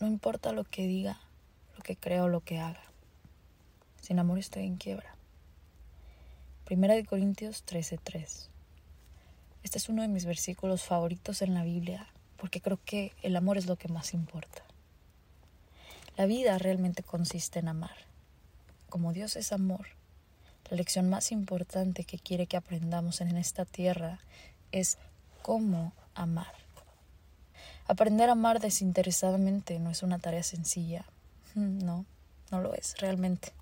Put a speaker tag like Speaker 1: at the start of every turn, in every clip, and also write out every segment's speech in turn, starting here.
Speaker 1: no importa lo que diga, lo que crea o lo que haga. Sin amor estoy en quiebra. Primera de Corintios 13:3. Este es uno de mis versículos favoritos en la Biblia porque creo que el amor es lo que más importa. La vida realmente consiste en amar. Como Dios es amor, la lección más importante que quiere que aprendamos en esta tierra es cómo amar. Aprender a amar desinteresadamente no es una tarea sencilla. Mm, no, no lo es realmente.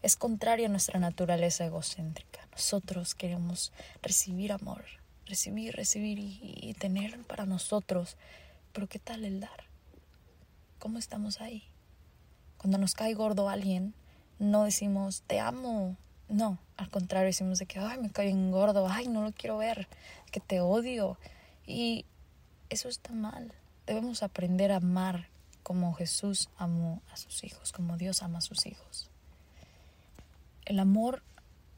Speaker 1: Es contrario a nuestra naturaleza egocéntrica. Nosotros queremos recibir amor, recibir, recibir y, tener para nosotros. Pero ¿qué tal el dar? ¿Cómo estamos ahí? Cuando nos cae gordo alguien, no decimos te amo. No, al contrario, decimos de que ay, me cae en gordo, ay, no lo quiero ver, que te odio. Y eso está mal. Debemos aprender a amar como Jesús amó a sus hijos, como Dios ama a sus hijos. El amor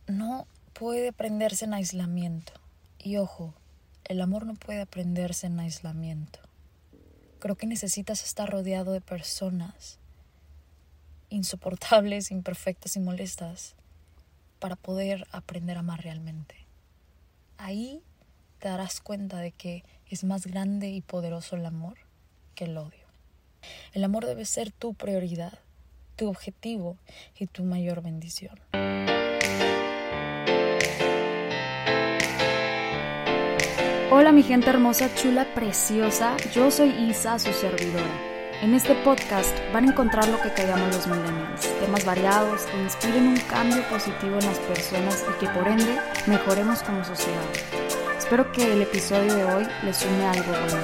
Speaker 1: no puede aprenderse en aislamiento. Y ojo, el amor no puede aprenderse en aislamiento. Creo que necesitas estar rodeado de personas insoportables, imperfectas y molestas para poder aprender a amar realmente. Ahí te darás cuenta de que es más grande y poderoso el amor que el odio. El amor debe ser tu prioridad, tu objetivo y tu mayor bendición.
Speaker 2: Hola mi gente hermosa, chula, preciosa, yo soy Isa, su servidora. En este podcast van a encontrar lo que callamos los millennials, temas variados que inspiren un cambio positivo en las personas y que por ende mejoremos como sociedad. Espero que el episodio de hoy les sume algo bueno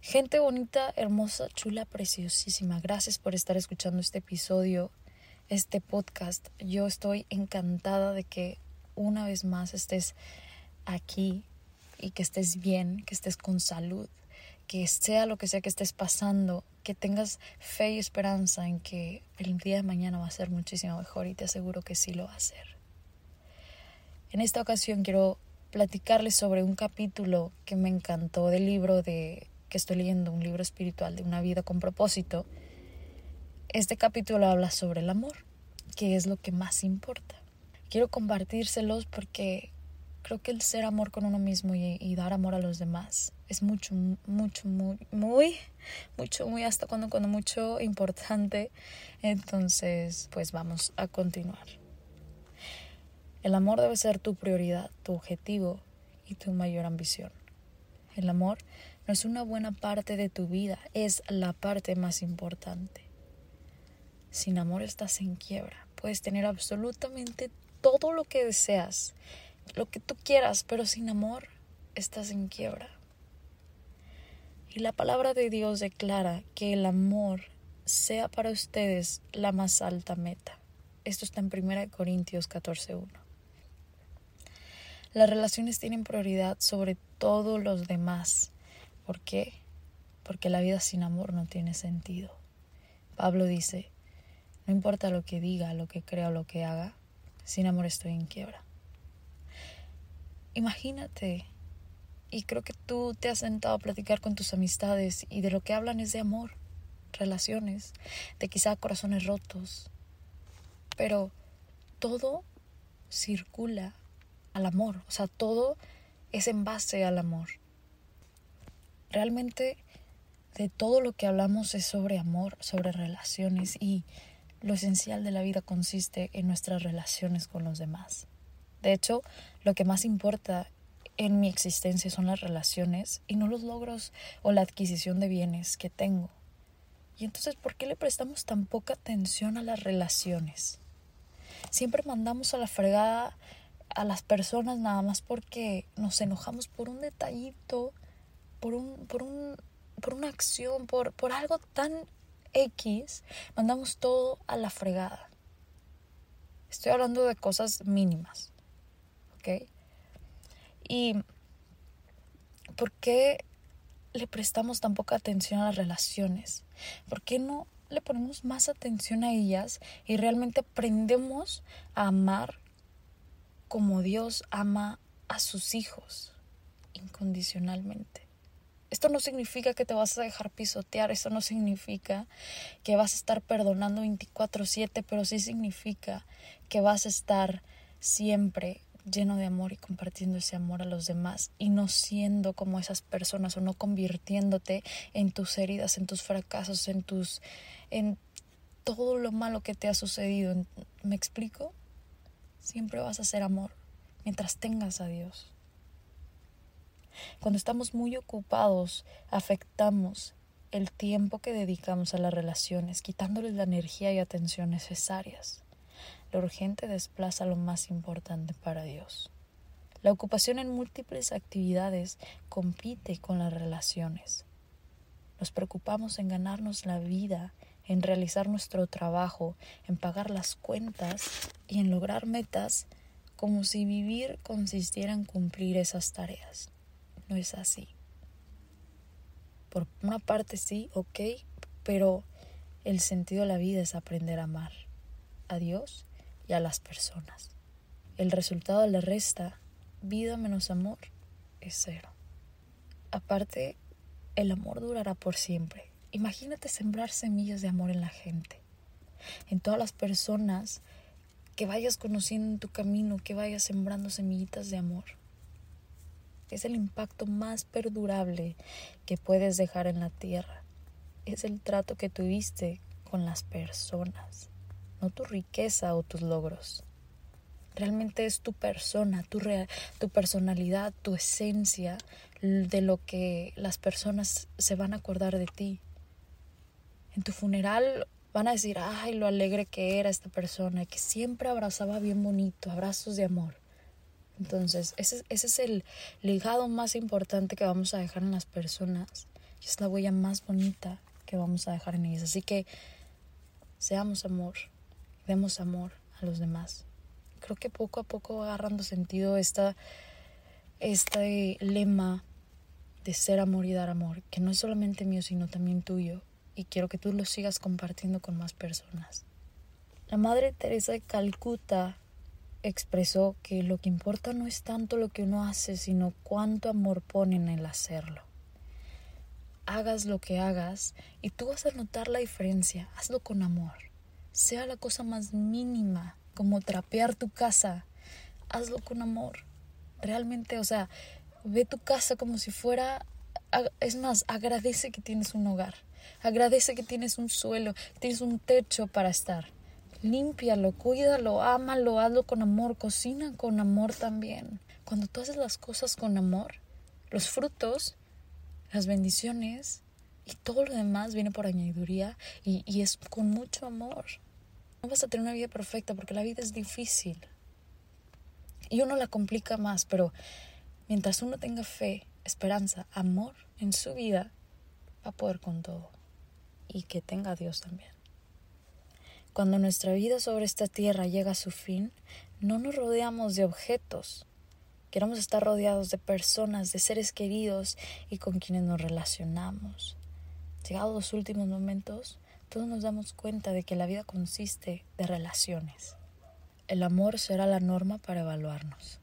Speaker 1: Gente bonita, hermosa, chula, preciosísima. Gracias por estar escuchando este episodio este podcast. Yo estoy encantada de que una vez más estés aquí y que estés bien, que estés con salud, que sea lo que sea que estés pasando, que tengas fe y esperanza en que el día de mañana va a ser muchísimo mejor y te aseguro que sí lo va a ser. En esta ocasión quiero platicarles sobre un capítulo que me encantó del libro de que estoy leyendo, un libro espiritual de una vida con propósito este capítulo habla sobre el amor, que es lo que más importa. Quiero compartírselos porque creo que el ser amor con uno mismo y, dar amor a los demás es mucho, mucho, muy, muy, mucho, muy hasta cuando, cuando mucho importante. Entonces, pues vamos a continuar. El amor debe ser tu prioridad, tu objetivo y tu mayor ambición. El amor no es una buena parte de tu vida, es la parte más importante. Sin amor estás en quiebra. Puedes tener absolutamente todo lo que deseas, lo que tú quieras, pero sin amor estás en quiebra. Y la palabra de Dios declara que el amor sea para ustedes la más alta meta. Esto está en 1 Corintios 14.1. Las relaciones tienen prioridad sobre todos los demás. ¿Por qué? Porque la vida sin amor no tiene sentido. Pablo dice, no importa lo que diga, lo que crea o lo que haga, sin amor estoy en quiebra. Imagínate, y creo que tú te has sentado a platicar con tus amistades y de lo que hablan es de amor, relaciones, de quizá corazones rotos, pero todo circula al amor, o sea, todo es en base al amor. Realmente de todo lo que hablamos es sobre amor, sobre relaciones y lo esencial de la vida consiste en nuestras relaciones con los demás. De hecho, lo que más importa en mi existencia son las relaciones y no los logros o la adquisición de bienes que tengo. Y entonces, ¿por qué le prestamos tan poca atención a las relaciones? Siempre mandamos a la fregada a las personas nada más porque nos enojamos por un detallito, por un, por un, por una acción, por, por algo tan X, mandamos todo a la fregada. Estoy hablando de cosas mínimas. ¿Ok? Y ¿por qué le prestamos tan poca atención a las relaciones? ¿Por qué no le ponemos más atención a ellas y realmente aprendemos a amar como Dios ama a sus hijos? incondicionalmente. Esto no significa que te vas a dejar pisotear, esto no significa que vas a estar perdonando 24/7, pero sí significa que vas a estar siempre lleno de amor y compartiendo ese amor a los demás y no siendo como esas personas o no convirtiéndote en tus heridas, en tus fracasos, en tus en todo lo malo que te ha sucedido. ¿Me explico? Siempre vas a ser amor mientras tengas a Dios. Cuando estamos muy ocupados, afectamos el tiempo que dedicamos a las relaciones, quitándoles la energía y atención necesarias. Lo urgente desplaza lo más importante para Dios. La ocupación en múltiples actividades compite con las relaciones. Nos preocupamos en ganarnos la vida, en realizar nuestro trabajo, en pagar las cuentas y en lograr metas como si vivir consistiera en cumplir esas tareas. No es así. Por una parte sí, ok, pero el sentido de la vida es aprender a amar a Dios y a las personas. El resultado le resta vida menos amor es cero. Aparte, el amor durará por siempre. Imagínate sembrar semillas de amor en la gente, en todas las personas que vayas conociendo en tu camino, que vayas sembrando semillitas de amor. Es el impacto más perdurable que puedes dejar en la tierra. Es el trato que tuviste con las personas no tu riqueza o tus logros. Realmente es tu persona, tu, tu personalidad, tu esencia de lo que las personas se van a acordar de ti. En tu funeral van a decir, ay, lo alegre que era esta persona que siempre abrazaba bien bonito, abrazos de amor. Entonces, ese, ese es el legado más importante que vamos a dejar en las personas y es la huella más bonita que vamos a dejar en ellas. Así que seamos amor, demos amor a los demás. Creo que poco a poco va agarrando sentido esta, este lema de ser amor y dar amor, que no es solamente mío, sino también tuyo, y quiero que tú lo sigas compartiendo con más personas. La Madre Teresa de Calcuta expresó que lo que importa no es tanto lo que uno hace, sino cuánto amor pone en el hacerlo. Hagas lo que hagas y tú vas a notar la diferencia, hazlo con amor sea la cosa más mínima, como trapear tu casa, hazlo con amor. Realmente, o sea, ve tu casa como si fuera, es más, agradece que tienes un hogar, agradece que tienes un suelo, tienes un techo para estar. Límpialo, cuídalo, ámalo, hazlo con amor, cocina con amor también. Cuando tú haces las cosas con amor, los frutos, las bendiciones y todo lo demás viene por añadiduría y es con mucho amor. No vas a tener una vida perfecta porque la vida es difícil. Y uno la complica más, pero mientras uno tenga fe, esperanza, amor en su vida, va a poder con todo. Y que tenga a Dios también. Cuando nuestra vida sobre esta tierra llega a su fin, no nos rodeamos de objetos. Queremos estar rodeados de personas, de seres queridos y con quienes nos relacionamos. Llegados los últimos momentos, todos nos damos cuenta de que la vida consiste de relaciones. El amor será la norma para evaluarnos.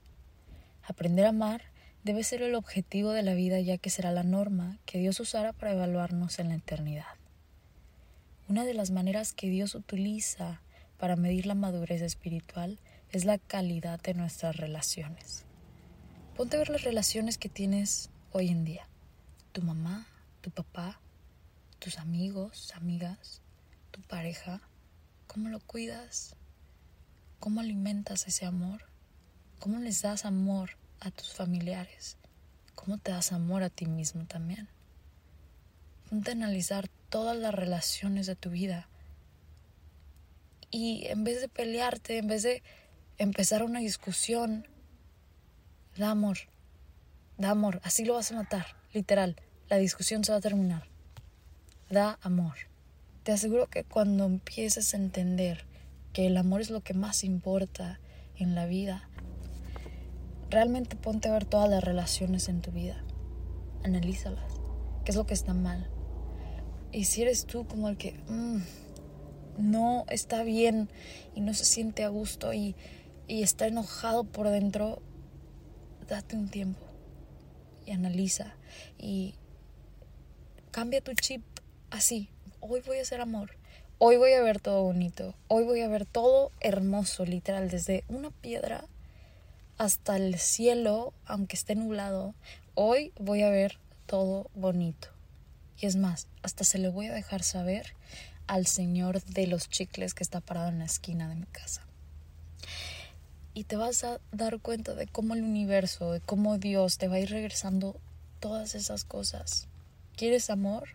Speaker 1: Aprender a amar debe ser el objetivo de la vida ya que será la norma que Dios usará para evaluarnos en la eternidad. Una de las maneras que Dios utiliza para medir la madurez espiritual es la calidad de nuestras relaciones. Ponte a ver las relaciones que tienes hoy en día. Tu mamá, tu papá, tus amigos, amigas, tu pareja, cómo lo cuidas, cómo alimentas ese amor, cómo les das amor a tus familiares, cómo te das amor a ti mismo también. Ponte a analizar todas las relaciones de tu vida. Y en vez de pelearte, en vez de empezar una discusión, da amor, da amor, así lo vas a matar, literal, la discusión se va a terminar da amor. Te aseguro que cuando empieces a entender que el amor es lo que más importa en la vida, realmente ponte a ver todas las relaciones en tu vida. Analízalas. ¿Qué es lo que está mal? Y si eres tú como el que mm, no está bien y no se siente a gusto y, y está enojado por dentro, date un tiempo y analiza y cambia tu chip así. Hoy voy a hacer amor. Hoy voy a ver todo bonito. Hoy voy a ver todo hermoso, literal, desde una piedra hasta el cielo, aunque esté nublado. Hoy voy a ver todo bonito. Y es más, hasta se le voy a dejar saber al señor de los chicles que está parado en la esquina de mi casa. Y te vas a dar cuenta de cómo el universo, de cómo Dios te va a ir regresando todas esas cosas. ¿Quieres amor?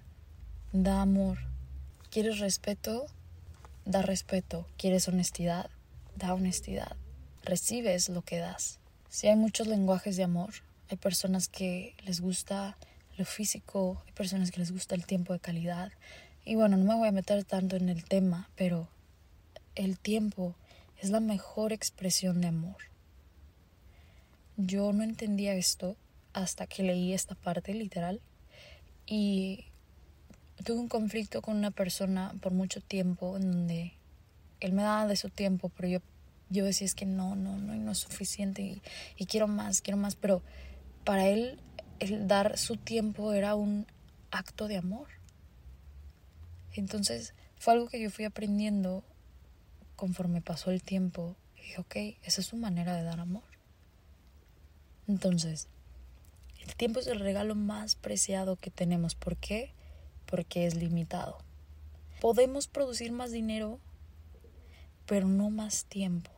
Speaker 1: Da amor. ¿Quieres respeto? Da respeto. ¿Quieres honestidad? Da honestidad. Recibes lo que das. Si hay muchos lenguajes de amor, hay personas que les gusta lo físico, hay personas que les gusta el tiempo de calidad. Y bueno, no me voy a meter tanto en el tema, pero el tiempo es la mejor expresión de amor. Yo no entendía esto hasta que leí esta parte literal y tuve un conflicto con una persona por mucho tiempo en donde él me daba de su tiempo, pero yo, yo decía es que no, no, no, no es suficiente y, y quiero más, quiero más, pero para él el dar su tiempo era un acto de amor. Entonces fue algo que yo fui aprendiendo conforme pasó el tiempo. Y dije, ok, esa es su manera de dar amor. Entonces, el tiempo es el regalo más preciado que tenemos. ¿Por qué? Porque es limitado. Podemos producir más dinero, pero no más tiempo.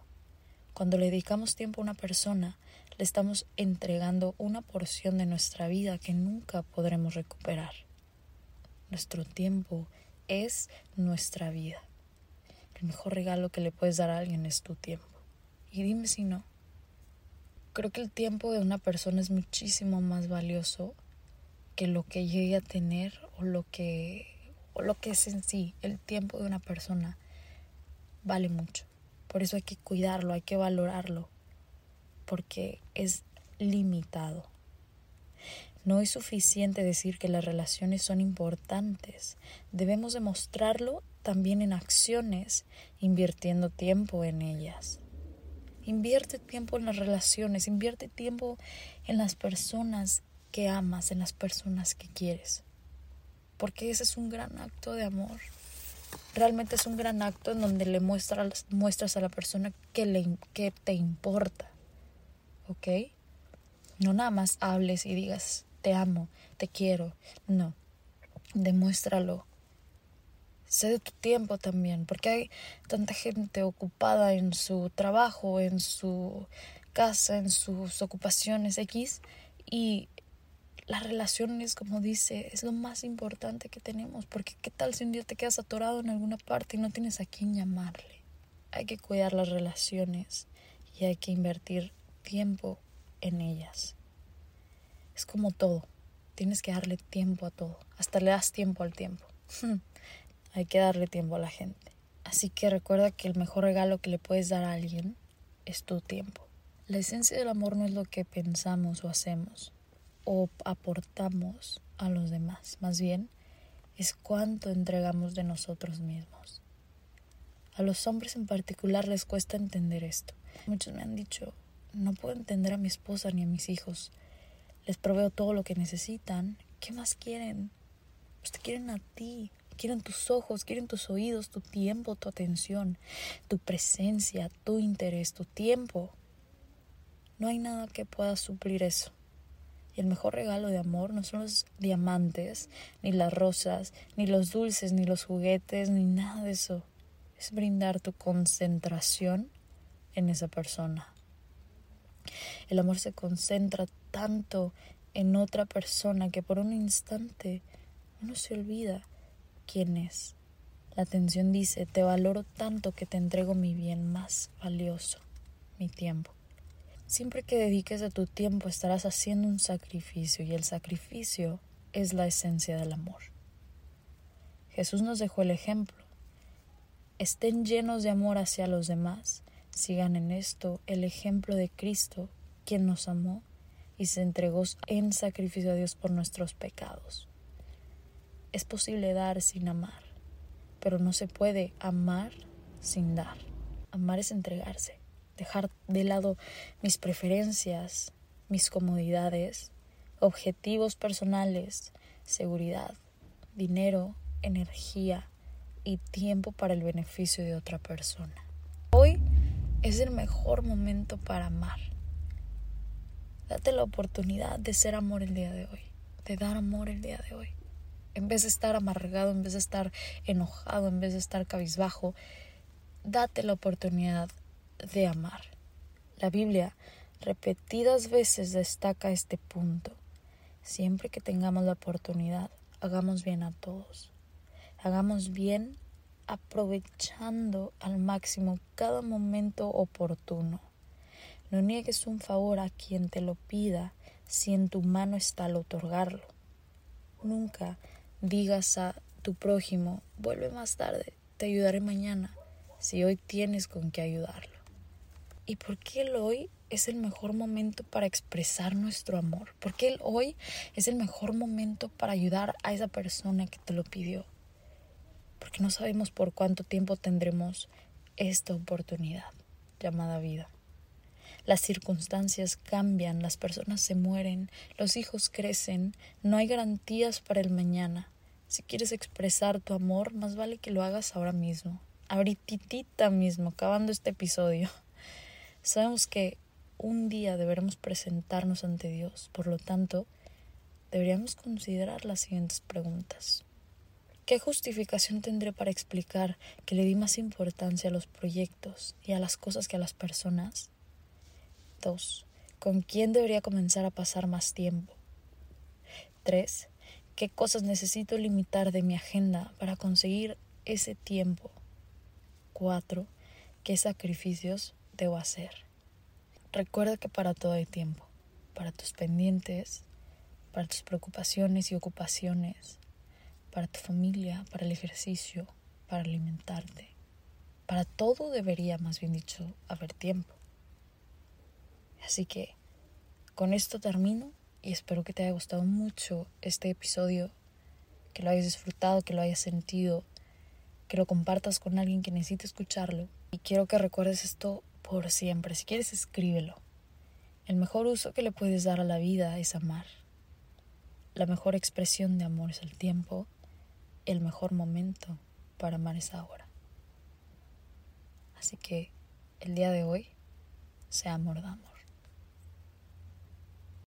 Speaker 1: Cuando le dedicamos tiempo a una persona, le estamos entregando una porción de nuestra vida que nunca podremos recuperar. Nuestro tiempo es nuestra vida. El mejor regalo que le puedes dar a alguien es tu tiempo. Y dime si no. Creo que el tiempo de una persona es muchísimo más valioso que lo que llegue a tener o lo que o lo que es en sí. El tiempo de una persona vale mucho. Por eso hay que cuidarlo, hay que valorarlo porque es limitado. No es suficiente decir que las relaciones son importantes. Debemos demostrarlo también en acciones, invirtiendo tiempo en ellas. Invierte tiempo en las relaciones, invierte tiempo en las personas que amas, en las personas que quieres. Porque ese es un gran acto de amor. Realmente es un gran acto en donde le muestras, muestras a la persona que, le, que te importa. ¿ok? No nada más hables y digas, te amo, te quiero. No, demuéstralo. Sé de tu tiempo también, porque hay tanta gente ocupada en su trabajo, en su casa, en sus ocupaciones X, y las relaciones, como dice, es lo más importante que tenemos, porque qué tal si un día te quedas atorado en alguna parte y no tienes a quién llamarle. Hay que cuidar las relaciones y hay que invertir tiempo en ellas. Es como todo, tienes que darle tiempo a todo, hasta le das tiempo al tiempo. Hay que darle tiempo a la gente. Así que recuerda que el mejor regalo que le puedes dar a alguien es tu tiempo. La esencia del amor no es lo que pensamos o hacemos o aportamos a los demás, más bien es cuánto entregamos de nosotros mismos. A los hombres en particular les cuesta entender esto. Muchos me han dicho, no puedo entender a mi esposa ni a mis hijos. Les proveo todo lo que necesitan. ¿Qué más quieren? Pues te quieren a ti. Quieren tus ojos, quieren tus oídos, tu tiempo, tu atención, tu presencia, tu interés, tu tiempo. No hay nada que pueda suplir eso. Y el mejor regalo de amor no son los diamantes, ni las rosas, ni los dulces, ni los juguetes, ni nada de eso. Es brindar tu concentración en esa persona. El amor se concentra tanto en otra persona que por un instante uno se olvida quién es. La atención dice, te valoro tanto que te entrego mi bien más valioso, mi tiempo. Siempre que dediques a tu tiempo estarás haciendo un sacrificio y el sacrificio es la esencia del amor. Jesús nos dejó el ejemplo. Estén llenos de amor hacia los demás Sigan en esto el ejemplo de Cristo, quien nos amó y se entregó en sacrificio a Dios por nuestros pecados. Es posible dar sin amar, pero no se puede amar sin dar. Amar es entregarse, dejar de lado mis preferencias, mis comodidades, objetivos personales, seguridad, dinero, energía y tiempo para el beneficio de otra persona. Hoy es el mejor momento para amar. Date la oportunidad de ser amor el día de hoy, de dar amor el día de hoy. En vez de estar amargado, en vez de estar enojado, en vez de estar cabizbajo, date la oportunidad de amar. La Biblia repetidas veces destaca este punto. Siempre que tengamos la oportunidad, hagamos bien a todos. Hagamos bien aprovechando al máximo cada momento oportuno. No niegues un favor a quien te lo pida si en tu mano está al otorgarlo. Nunca digas a tu prójimo, vuelve más tarde, te ayudaré mañana, si hoy tienes con qué ayudarlo. ¿Y por qué el hoy es el mejor momento para expresar nuestro amor? ¿Por qué el hoy es el mejor momento para ayudar a esa persona que te lo pidió? Porque no sabemos por cuánto tiempo tendremos esta oportunidad llamada vida. Las circunstancias cambian, las personas se mueren, los hijos crecen, no hay garantías para el mañana. Si quieres expresar tu amor, más vale que lo hagas ahora mismo, ahorita mismo, acabando este episodio. Sabemos que un día deberemos presentarnos ante Dios, por lo tanto, deberíamos considerar las siguientes preguntas. ¿Qué justificación tendré para explicar que le di más importancia a los proyectos y a las cosas que a las personas? 2. ¿Con quién debería comenzar a pasar más tiempo? 3. ¿Qué cosas necesito limitar de mi agenda para conseguir ese tiempo? 4. ¿Qué sacrificios debo hacer? Recuerda que para todo hay tiempo, para tus pendientes, para tus preocupaciones y ocupaciones, para tu familia, para el ejercicio, para alimentarte. Para todo debería, más bien dicho, haber tiempo. Así que con esto termino y espero que te haya gustado mucho este episodio, que lo hayas disfrutado, que lo hayas sentido, que lo compartas con alguien que necesite escucharlo. Y quiero que recuerdes esto por siempre. Si quieres, escríbelo. El mejor uso que le puedes dar a la vida es amar. La mejor expresión de amor es el tiempo. El mejor momento para amar es ahora. Así que el día de hoy sea amor de amor.